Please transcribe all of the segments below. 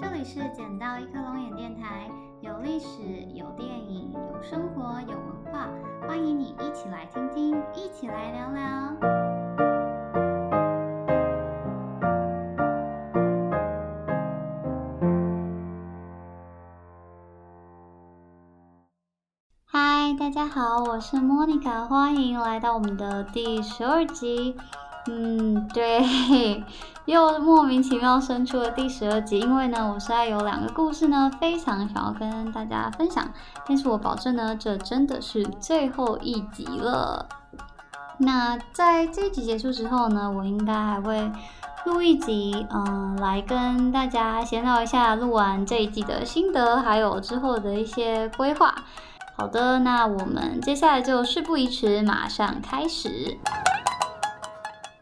这里是捡到一颗龙眼电台，有历史，有电影，有生活，有文化，欢迎你一起来听听，一起来聊聊。嗨，大家好，我是莫妮卡，欢迎来到我们的第十二集。嗯，对，又莫名其妙生出了第十二集。因为呢，我实在有两个故事呢，非常想要跟大家分享。但是我保证呢，这真的是最后一集了。那在这一集结束之后呢，我应该还会录一集，嗯，来跟大家闲聊一下录完这一季的心得，还有之后的一些规划。好的，那我们接下来就事不宜迟，马上开始。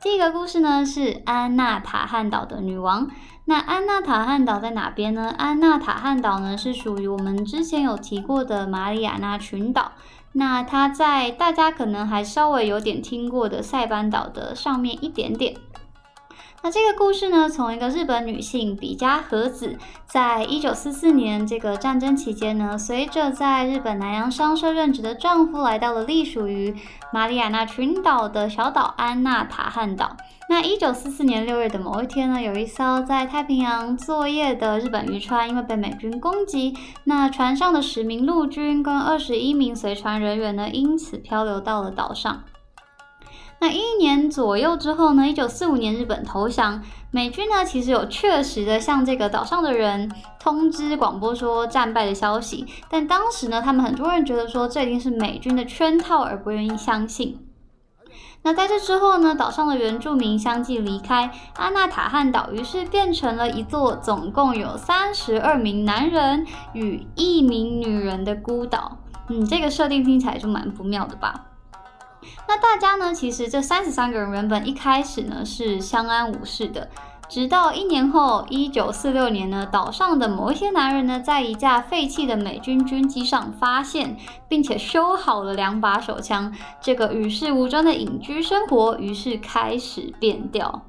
第一个故事呢是安娜塔汉岛的女王。那安娜塔汉岛在哪边呢？安娜塔汉岛呢是属于我们之前有提过的马里亚纳群岛。那它在大家可能还稍微有点听过的塞班岛的上面一点点。那这个故事呢，从一个日本女性比嘉和子，在一九四四年这个战争期间呢，随着在日本南洋商社任职的丈夫，来到了隶属于马里亚纳群岛的小岛安纳塔汉岛。那一九四四年六月的某一天呢，有一艘在太平洋作业的日本渔船，因为被美军攻击，那船上的十名陆军跟二十一名随船人员呢，因此漂流到了岛上。那一年左右之后呢？一九四五年日本投降，美军呢其实有确实的向这个岛上的人通知广播说战败的消息，但当时呢，他们很多人觉得说这一定是美军的圈套，而不愿意相信。那在这之后呢，岛上的原住民相继离开阿纳塔汉岛，于是变成了一座总共有三十二名男人与一名女人的孤岛。嗯，这个设定听起来就蛮不妙的吧？那大家呢？其实这三十三个人原本一开始呢是相安无事的，直到一年后，一九四六年呢，岛上的某一些男人呢，在一架废弃的美军军机上发现，并且修好了两把手枪。这个与世无争的隐居生活，于是开始变调。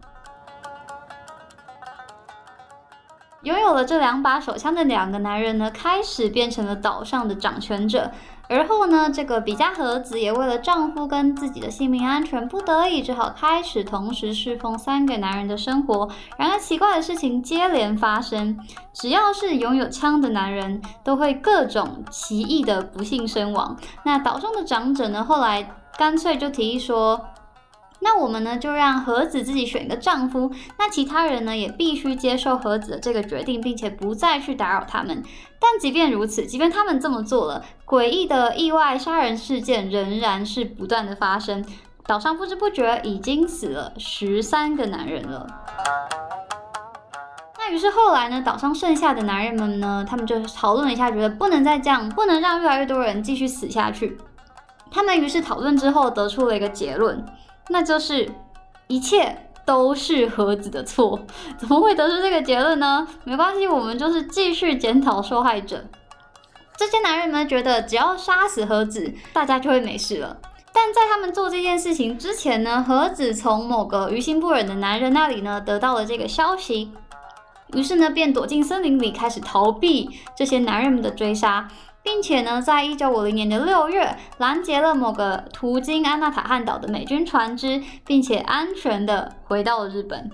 拥有了这两把手枪的两个男人呢，开始变成了岛上的掌权者。而后呢，这个比嘉和子也为了丈夫跟自己的性命安全，不得已只好开始同时侍奉三个男人的生活。然而奇怪的事情接连发生，只要是拥有枪的男人，都会各种奇异的不幸身亡。那岛上的长者呢，后来干脆就提议说。那我们呢，就让和子自己选一个丈夫，那其他人呢，也必须接受和子的这个决定，并且不再去打扰他们。但即便如此，即便他们这么做了，诡异的意外杀人事件仍然是不断的发生。岛上不知不觉已经死了十三个男人了。那于是后来呢，岛上剩下的男人们呢，他们就讨论了一下，觉得不能再这样，不能让越来越多人继续死下去。他们于是讨论之后，得出了一个结论。那就是一切都是盒子的错，怎么会得出这个结论呢？没关系，我们就是继续检讨受害者。这些男人们觉得只要杀死盒子，大家就会没事了。但在他们做这件事情之前呢，盒子从某个于心不忍的男人那里呢得到了这个消息，于是呢便躲进森林里开始逃避这些男人们的追杀。并且呢，在一九五零年的六月，拦截了某个途经安纳塔汉岛的美军船只，并且安全的回到了日本。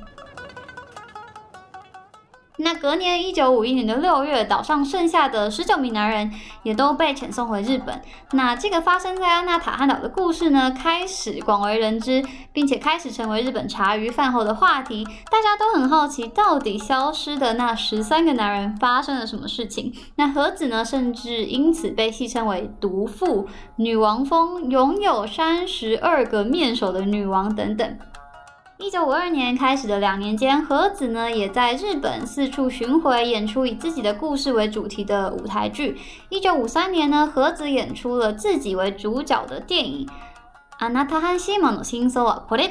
那隔年一九五一年的六月，岛上剩下的十九名男人也都被遣送回日本。那这个发生在安纳塔汉岛的故事呢，开始广为人知，并且开始成为日本茶余饭后的话题。大家都很好奇，到底消失的那十三个男人发生了什么事情？那和子呢，甚至因此被戏称为“毒妇”、“女王风”、“拥有三十二个面首的女王”等等。一九五二年开始的两年间，和子呢也在日本四处巡回演出以自己的故事为主题的舞台剧。一九五三年呢，和子演出了自己为主角的电影《安娜塔汉西蒙的新搜啊，これだ》，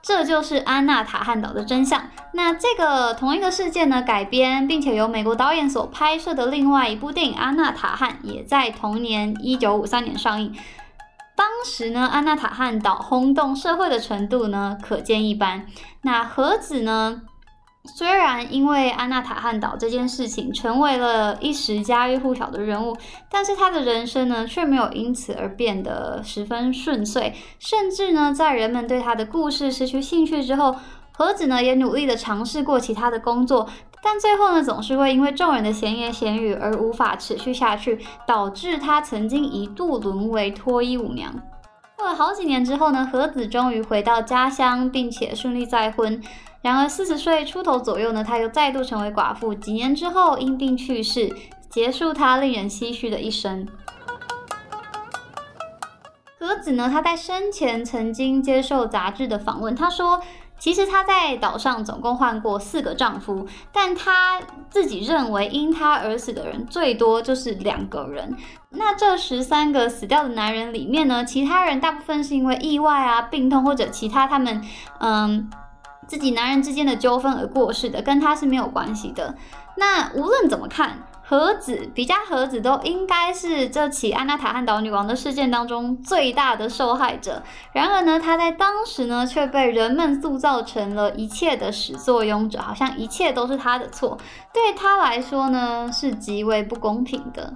这就是安娜塔汉岛的真相。那这个同一个事件呢改编，并且由美国导演所拍摄的另外一部电影《安娜塔汉》也在同年一九五三年上映。 当时呢，安娜塔汉岛轰动社会的程度呢，可见一斑。那和子呢，虽然因为安娜塔汉岛这件事情成为了一时家喻户晓的人物，但是他的人生呢却没有因此而变得十分顺遂，甚至呢在人们对他的故事失去兴趣之后，何子呢也努力的尝试过其他的工作，但最后呢总是会因为众人的闲言闲语而无法持续下去，导致他曾经一度沦为脱衣舞娘。过了好几年之后呢，何子终于回到家乡，并且顺利再婚。然而四十岁出头左右呢，她又再度成为寡妇。几年之后因病去世，结束她令人唏嘘的一生。何子呢，她在生前曾经接受杂志的访问，她说。其实她在岛上总共换过四个丈夫，但她自己认为因她而死的人最多就是两个人。那这十三个死掉的男人里面呢，其他人大部分是因为意外啊、病痛或者其他他们嗯自己男人之间的纠纷而过世的，跟他是没有关系的。那无论怎么看。盒子比加盒子都应该是这起安娜塔汉岛女王的事件当中最大的受害者。然而呢，她在当时呢却被人们塑造成了一切的始作俑者，好像一切都是她的错。对她来说呢，是极为不公平的。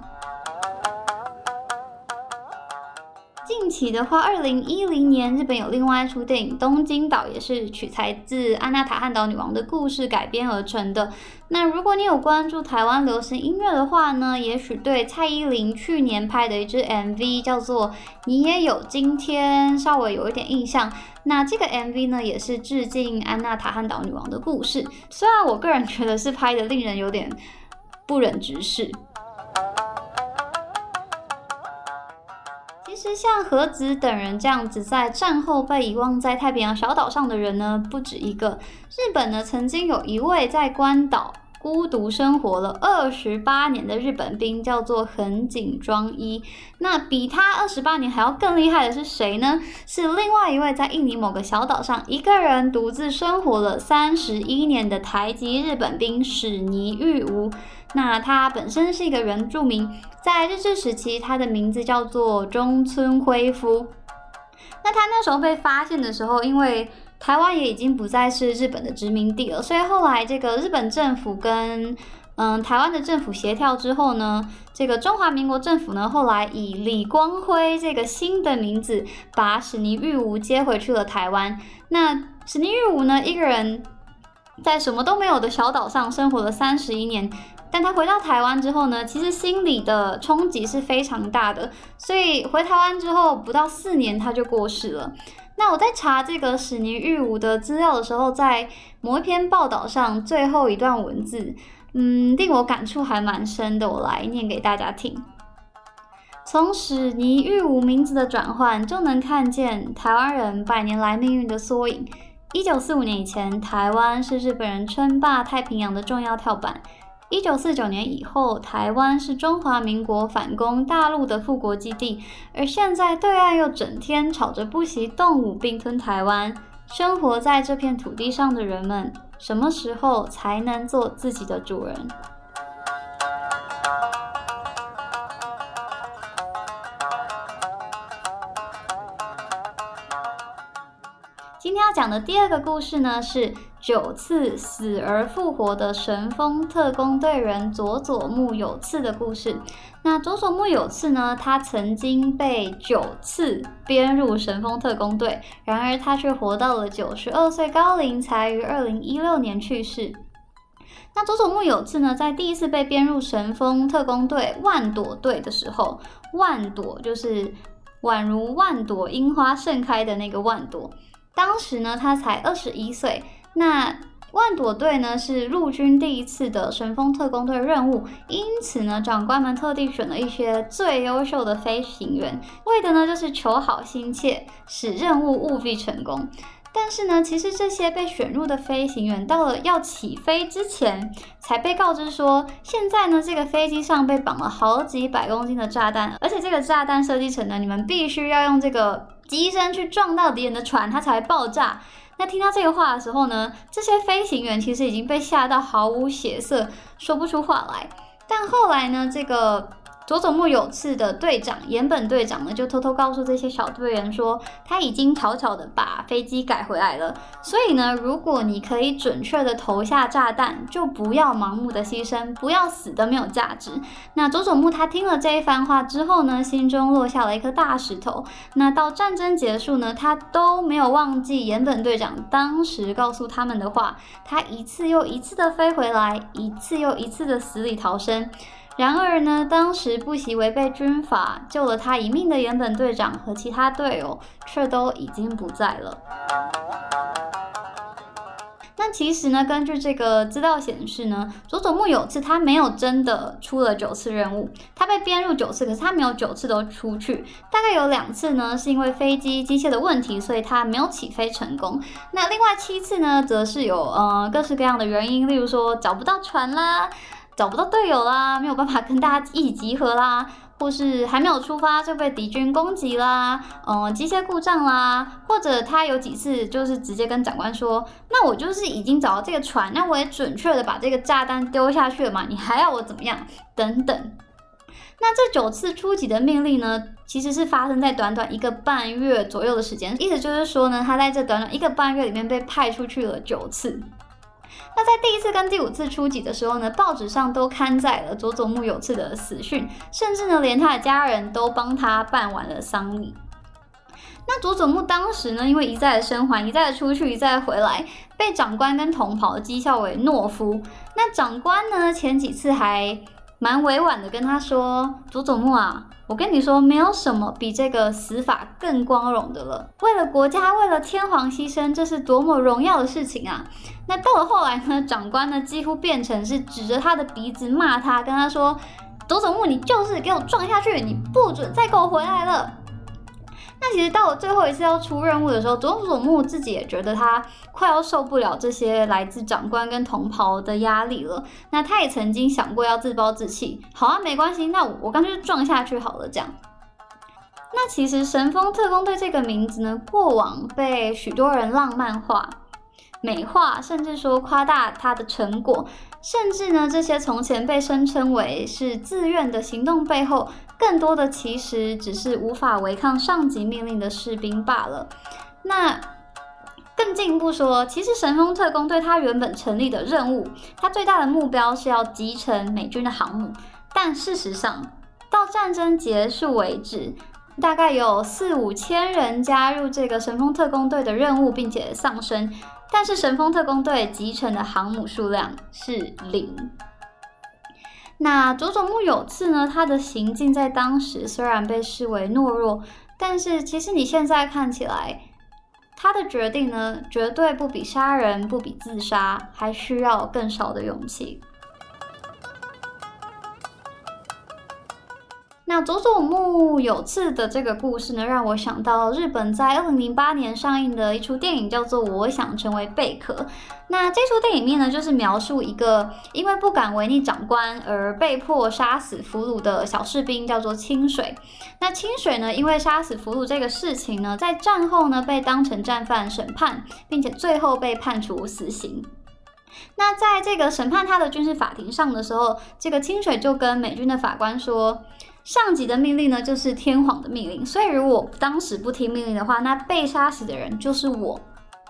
近期的话，二零一零年日本有另外一出电影《东京岛》，也是取材自安娜塔汉岛女王的故事改编而成的。那如果你有关注台湾流行音乐的话呢，也许对蔡依林去年拍的一支 MV 叫做《你也有今天》稍微有一点印象。那这个 MV 呢，也是致敬安娜塔汉岛女王的故事。虽然我个人觉得是拍的令人有点不忍直视。实像何子等人这样子在战后被遗忘在太平洋小岛上的人呢，不止一个。日本呢，曾经有一位在关岛孤独生活了二十八年的日本兵，叫做横井庄一。那比他二十八年还要更厉害的是谁呢？是另外一位在印尼某个小岛上一个人独自生活了三十一年的台籍日本兵史尼玉吾。那他本身是一个原住民，在日治时期，他的名字叫做中村辉夫。那他那时候被发现的时候，因为台湾也已经不再是日本的殖民地了，所以后来这个日本政府跟嗯台湾的政府协调之后呢，这个中华民国政府呢后来以李光辉这个新的名字，把史尼玉吾接回去了台湾。那史尼玉吾呢，一个人在什么都没有的小岛上生活了三十一年。但他回到台湾之后呢，其实心理的冲击是非常大的，所以回台湾之后不到四年他就过世了。那我在查这个史尼玉武的资料的时候，在某一篇报道上最后一段文字，嗯，令我感触还蛮深的，我来念给大家听。从史尼玉武名字的转换，就能看见台湾人百年来命运的缩影。一九四五年以前，台湾是日本人称霸太平洋的重要跳板。一九四九年以后，台湾是中华民国反攻大陆的复国基地，而现在对岸又整天吵着不惜动武并吞台湾。生活在这片土地上的人们，什么时候才能做自己的主人？讲的第二个故事呢，是九次死而复活的神风特工队员佐佐木有次的故事。那佐佐木有次呢，他曾经被九次编入神风特工队，然而他却活到了九十二岁高龄，才于二零一六年去世。那佐佐木有次呢，在第一次被编入神风特工队万朵队的时候，万朵就是宛如万朵樱花盛开的那个万朵。当时呢，他才二十一岁。那万朵队呢，是陆军第一次的神风特工队任务，因此呢，长官们特地选了一些最优秀的飞行员，为的呢，就是求好心切，使任务务必成功。但是呢，其实这些被选入的飞行员到了要起飞之前，才被告知说，现在呢，这个飞机上被绑了好几百公斤的炸弹，而且这个炸弹设计成呢，你们必须要用这个机身去撞到敌人的船，它才会爆炸。那听到这个话的时候呢，这些飞行员其实已经被吓到毫无血色，说不出话来。但后来呢，这个佐佐木有次的队长岩本队长呢，就偷偷告诉这些小队员说，他已经悄悄的把飞机改回来了。所以呢，如果你可以准确的投下炸弹，就不要盲目的牺牲，不要死的没有价值。那佐佐木他听了这一番话之后呢，心中落下了一颗大石头。那到战争结束呢，他都没有忘记岩本队长当时告诉他们的话，他一次又一次的飞回来，一次又一次的死里逃生。然而呢，当时不惜违背军法救了他一命的原本队长和其他队友，却都已经不在了。那其实呢，根据这个资料显示呢，佐佐木有次他没有真的出了九次任务，他被编入九次，可是他没有九次都出去，大概有两次呢是因为飞机机械的问题，所以他没有起飞成功。那另外七次呢，则是有呃各式各样的原因，例如说找不到船啦。找不到队友啦，没有办法跟大家一起集合啦，或是还没有出发就被敌军攻击啦，嗯，机械故障啦，或者他有几次就是直接跟长官说，那我就是已经找到这个船，那我也准确的把这个炸弹丢下去了嘛，你还要我怎么样？等等。那这九次初级的命令呢，其实是发生在短短一个半月左右的时间，意思就是说呢，他在这短短一个半月里面被派出去了九次。那在第一次跟第五次出击的时候呢，报纸上都刊载了佐佐木有次的死讯，甚至呢，连他的家人都帮他办完了丧礼。那佐佐木当时呢，因为一再的生还，一再的出去，一再的回来，被长官跟同袍讥笑为懦夫。那长官呢，前几次还蛮委婉的跟他说：“佐佐木啊。”我跟你说，没有什么比这个死法更光荣的了。为了国家，为了天皇牺牲，这是多么荣耀的事情啊！那到了后来呢，长官呢几乎变成是指着他的鼻子骂他，跟他说：“佐佐木，你就是给我撞下去，你不准再给我回来了。”那其实到了最后一次要出任务的时候，佐佐木自己也觉得他快要受不了这些来自长官跟同袍的压力了。那他也曾经想过要自暴自弃，好啊，没关系，那我干脆撞下去好了。这样。那其实神风特工队这个名字呢，过往被许多人浪漫化。美化，甚至说夸大他的成果，甚至呢，这些从前被声称为是自愿的行动背后，更多的其实只是无法违抗上级命令的士兵罢了。那更进一步说，其实神风特工队它原本成立的任务，它最大的目标是要集成美军的航母，但事实上，到战争结束为止，大概有四五千人加入这个神风特工队的任务，并且丧生。但是神风特工队集成的航母数量是零。那佐佐木有次呢？他的行径在当时虽然被视为懦弱，但是其实你现在看起来，他的决定呢，绝对不比杀人、不比自杀还需要更少的勇气。那佐佐木有次的这个故事呢，让我想到日本在二零零八年上映的一出电影，叫做《我想成为贝壳》。那这出电影面呢，就是描述一个因为不敢违逆长官而被迫杀死俘虏的小士兵，叫做清水。那清水呢，因为杀死俘虏这个事情呢，在战后呢被当成战犯审判，并且最后被判处死刑。那在这个审判他的军事法庭上的时候，这个清水就跟美军的法官说。上级的命令呢，就是天皇的命令，所以如果当时不听命令的话，那被杀死的人就是我。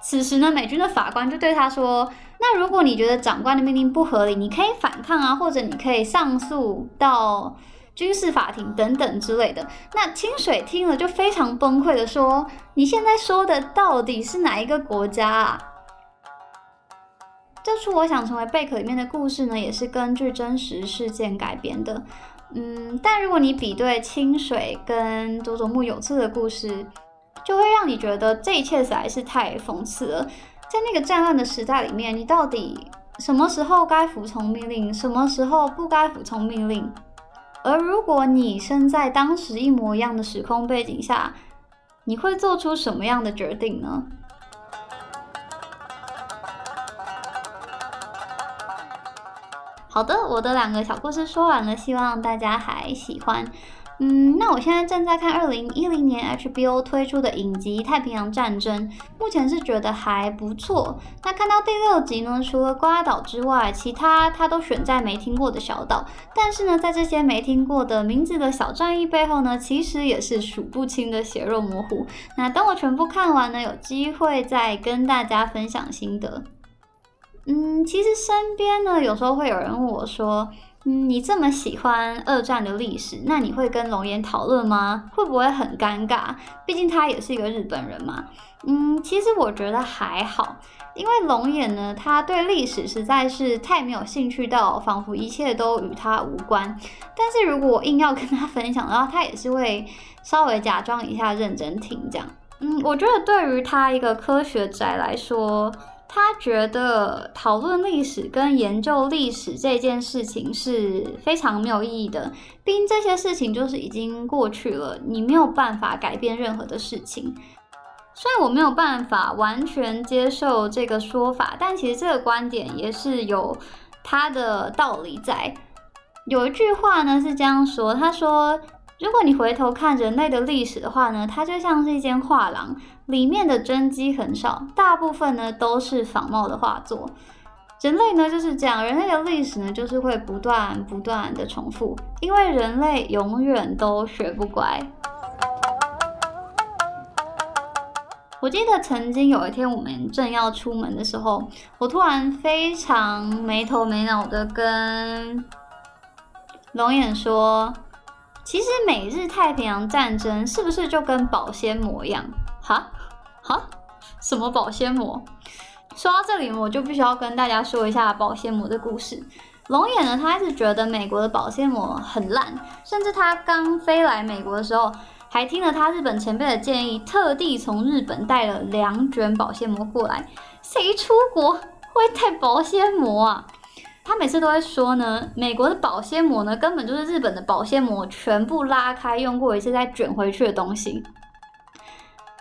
此时呢，美军的法官就对他说：“那如果你觉得长官的命令不合理，你可以反抗啊，或者你可以上诉到军事法庭等等之类的。”那清水听了就非常崩溃的说：“你现在说的到底是哪一个国家啊？”这出我想成为贝壳里面的故事呢，也是根据真实事件改编的。嗯，但如果你比对清水跟佐佐木有次的故事，就会让你觉得这一切实在是太讽刺了。在那个战乱的时代里面，你到底什么时候该服从命令，什么时候不该服从命令？而如果你身在当时一模一样的时空背景下，你会做出什么样的决定呢？好的，我的两个小故事说完了，希望大家还喜欢。嗯，那我现在正在看二零一零年 HBO 推出的影集《太平洋战争》，目前是觉得还不错。那看到第六集呢，除了瓜岛之外，其他他都选在没听过的小岛。但是呢，在这些没听过的名字的小战役背后呢，其实也是数不清的血肉模糊。那等我全部看完呢，有机会再跟大家分享心得。嗯，其实身边呢，有时候会有人问我说。嗯，你这么喜欢二战的历史，那你会跟龙岩讨论吗？会不会很尴尬？毕竟他也是一个日本人嘛。嗯，其实我觉得还好，因为龙岩呢，他对历史实在是太没有兴趣到，仿佛一切都与他无关。但是如果我硬要跟他分享的话，他也是会稍微假装一下认真听这样。嗯，我觉得对于他一个科学宅来说。他觉得讨论历史跟研究历史这件事情是非常没有意义的，毕竟这些事情就是已经过去了，你没有办法改变任何的事情。虽然我没有办法完全接受这个说法，但其实这个观点也是有它的道理在。有一句话呢是这样说，他说。如果你回头看人类的历史的话呢，它就像是一间画廊，里面的真迹很少，大部分呢都是仿冒的画作。人类呢就是这样，人类的历史呢就是会不断不断的重复，因为人类永远都学不乖。我记得曾经有一天我们正要出门的时候，我突然非常没头没脑的跟龙眼说。其实美日太平洋战争是不是就跟保鲜膜一样？哈，哈，什么保鲜膜？说到这里，我就必须要跟大家说一下保鲜膜的故事。龙眼呢，他一直觉得美国的保鲜膜很烂，甚至他刚飞来美国的时候，还听了他日本前辈的建议，特地从日本带了两卷保鲜膜过来。谁出国会带保鲜膜啊？他每次都会说呢，美国的保鲜膜呢，根本就是日本的保鲜膜全部拉开用过一次再卷回去的东西。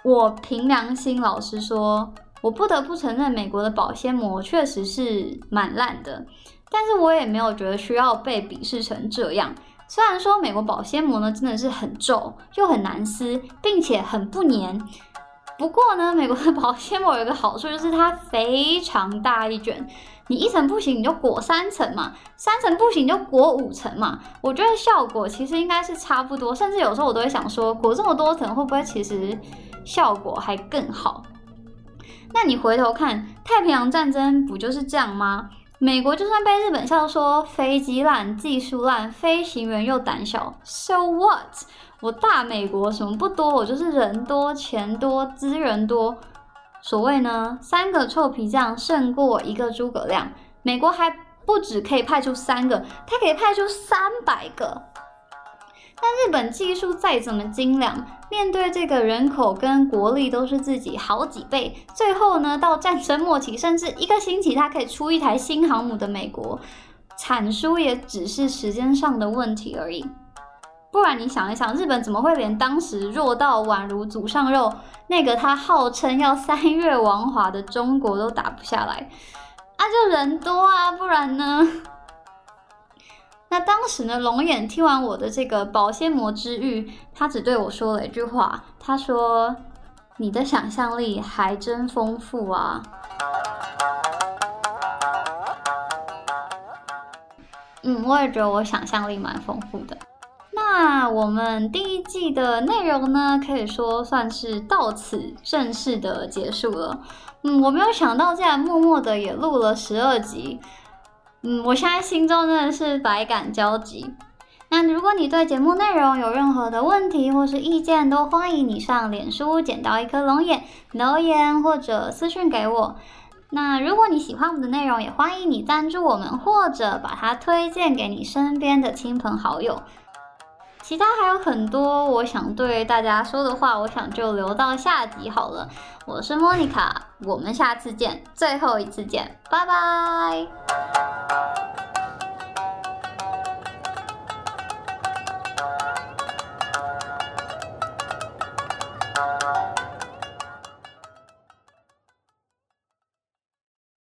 我凭良心老实说，我不得不承认，美国的保鲜膜确实是蛮烂的，但是我也没有觉得需要被鄙视成这样。虽然说美国保鲜膜呢真的是很皱又很难撕，并且很不粘，不过呢，美国的保鲜膜有一个好处就是它非常大一卷。你一层不行，你就裹三层嘛；三层不行，你就裹五层嘛。我觉得效果其实应该是差不多，甚至有时候我都会想说，裹这么多层会不会其实效果还更好？那你回头看太平洋战争不就是这样吗？美国就算被日本笑说飞机烂、技术烂、飞行员又胆小，so what？我大美国什么不多，我就是人多、钱多、资源多。所谓呢，三个臭皮匠胜过一个诸葛亮。美国还不止可以派出三个，它可以派出三百个。但日本技术再怎么精良，面对这个人口跟国力都是自己好几倍，最后呢，到战争末期，甚至一个星期它可以出一台新航母的美国，产输也只是时间上的问题而已。不然你想一想，日本怎么会连当时弱到宛如祖上肉那个他号称要三月王华的中国都打不下来？啊，就人多啊，不然呢？那当时呢，龙眼听完我的这个保鲜膜之欲，他只对我说了一句话，他说：“你的想象力还真丰富啊。”嗯，我也觉得我想象力蛮丰富的。那我们第一季的内容呢，可以说算是到此正式的结束了。嗯，我没有想到竟然默默的也录了十二集。嗯，我现在心中真的是百感交集。那如果你对节目内容有任何的问题或是意见，都欢迎你上脸书捡到一颗龙眼留言或者私讯给我。那如果你喜欢我们的内容，也欢迎你赞助我们，或者把它推荐给你身边的亲朋好友。其他还有很多我想对大家说的话，我想就留到下集好了。我是莫妮卡，我们下次见，最后一次见，拜拜。